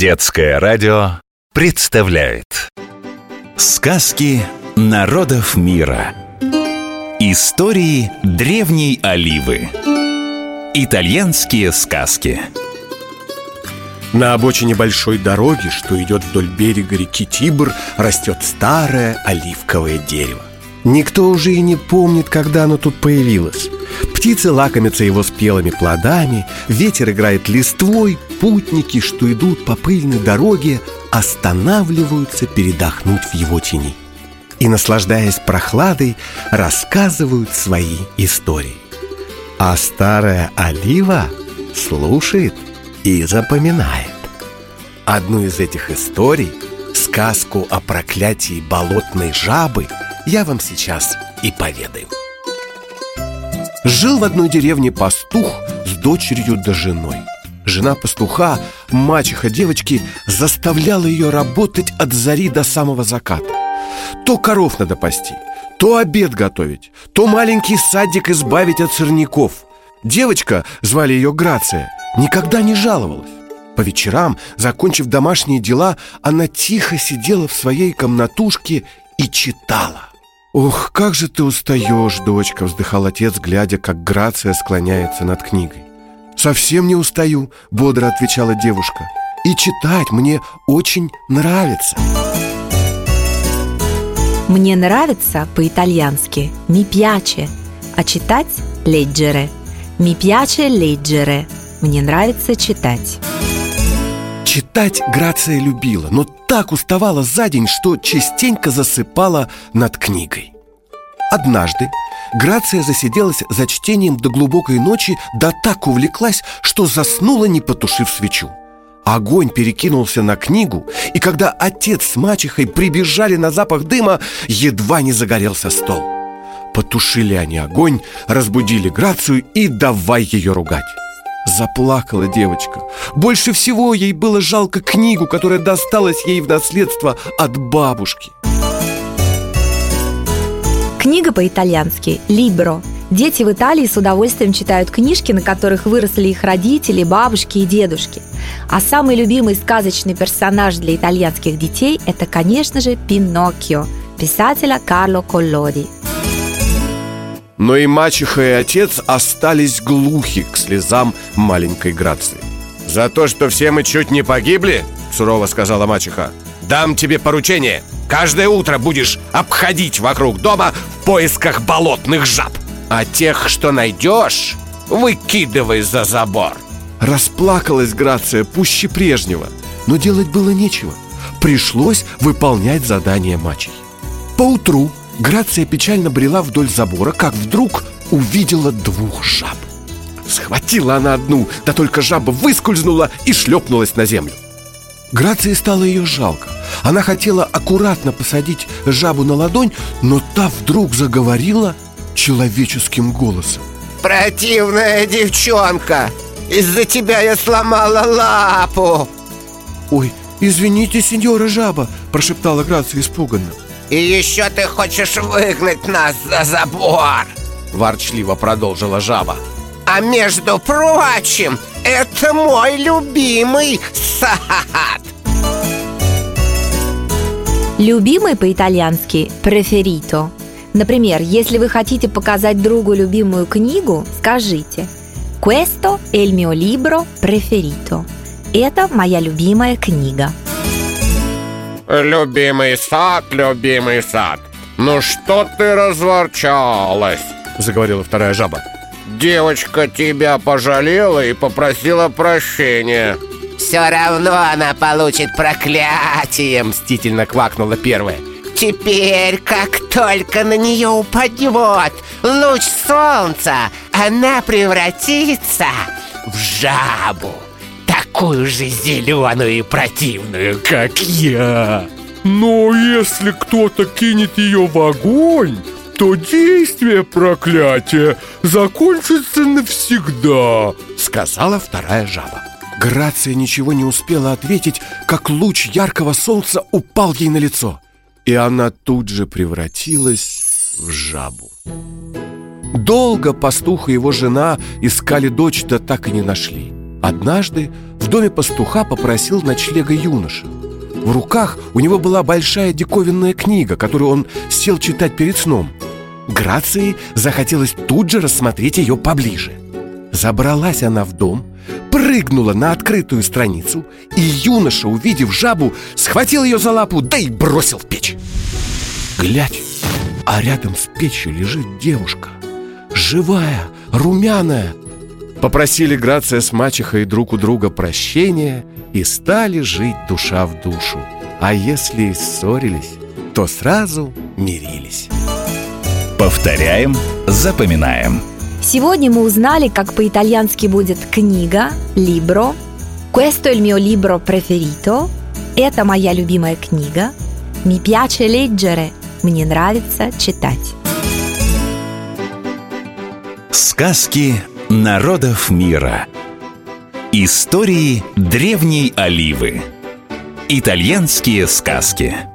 Детское радио представляет Сказки народов мира Истории древней Оливы Итальянские сказки На обочине большой дороги, что идет вдоль берега реки Тибр, растет старое оливковое дерево. Никто уже и не помнит, когда оно тут появилось. Птицы лакомятся его спелыми плодами, ветер играет листвой, путники, что идут по пыльной дороге, останавливаются передохнуть в его тени. И, наслаждаясь прохладой, рассказывают свои истории. А старая олива слушает и запоминает. Одну из этих историй, сказку о проклятии болотной жабы – я вам сейчас и поведаю. Жил в одной деревне пастух с дочерью да женой. Жена пастуха, мачеха девочки, заставляла ее работать от зари до самого заката. То коров надо пасти, то обед готовить, то маленький садик избавить от сорняков. Девочка, звали ее Грация, никогда не жаловалась. По вечерам, закончив домашние дела, она тихо сидела в своей комнатушке и читала. «Ох, как же ты устаешь, дочка!» — вздыхал отец, глядя, как Грация склоняется над книгой. «Совсем не устаю», — бодро отвечала девушка. «И читать мне очень нравится». Мне нравится по-итальянски «mi piace», а читать «leggere». «Mi piace leggere». Мне нравится читать. Читать Грация любила, но так уставала за день, что частенько засыпала над книгой. Однажды Грация засиделась за чтением до глубокой ночи, да так увлеклась, что заснула, не потушив свечу. Огонь перекинулся на книгу, и когда отец с мачехой прибежали на запах дыма, едва не загорелся стол. Потушили они огонь, разбудили Грацию и давай ее ругать. Заплакала девочка. Больше всего ей было жалко книгу, которая досталась ей в наследство от бабушки. Книга по-итальянски «Либро». Дети в Италии с удовольствием читают книжки, на которых выросли их родители, бабушки и дедушки. А самый любимый сказочный персонаж для итальянских детей – это, конечно же, Пиноккио, писателя Карло Коллоди – но и мачеха и отец остались глухи к слезам маленькой Грации. «За то, что все мы чуть не погибли, — сурово сказала мачеха, — дам тебе поручение. Каждое утро будешь обходить вокруг дома в поисках болотных жаб. А тех, что найдешь, выкидывай за забор Расплакалась Грация пуще прежнего Но делать было нечего. Пришлось выполнять задание мачехи. Поутру Грация печально брела вдоль забора, как вдруг увидела двух жаб. Схватила она одну, да только жаба выскользнула и шлепнулась на землю. Грации стало ее жалко. Она хотела аккуратно посадить жабу на ладонь, но та вдруг заговорила человеческим голосом. «Противная девчонка! Из-за тебя я сломала лапу!» «Ой, извините, сеньора жаба!» – прошептала Грация испуганно. И еще ты хочешь выгнать нас за забор Ворчливо продолжила жаба А между прочим, это мой любимый сад Любимый по-итальянски «preferito». Например, если вы хотите показать другу любимую книгу, скажите «Questo è il mio libro preferito». Это моя любимая книга. Любимый сад, любимый сад. Ну что ты разворчалась? Заговорила вторая жаба. Девочка тебя пожалела и попросила прощения. Все равно она получит проклятие Мстительно квакнула первая. Теперь, как только на нее упадет луч солнца, она превратится в жабу такую же зеленую и противную, как я. Но если кто-то кинет ее в огонь, то действие проклятия закончится навсегда Сказала вторая жаба. Грация ничего не успела ответить, как луч яркого солнца упал ей на лицо И она тут же превратилась в жабу. Долго пастух и его жена искали дочь, да так и не нашли Однажды в доме пастуха попросил ночлега юноша. В руках у него была большая диковинная книга, которую он сел читать перед сном. Грации захотелось тут же рассмотреть ее поближе. Забралась она в дом, прыгнула на открытую страницу, и юноша, увидев жабу, схватил ее за лапу, да и бросил в печь. Глядь, а рядом с печью лежит девушка, живая, румяная. Попросили Грация с мачехой друг у друга прощения и стали жить душа в душу. А если и ссорились, то сразу мирились. Повторяем, запоминаем. Сегодня мы узнали, как по-итальянски будет книга, libro. Questo è il mio libro preferito. Это моя любимая книга. Mi piace leggere. Мне нравится читать. Сказки народов мира. Истории древней Оливы. Итальянские сказки.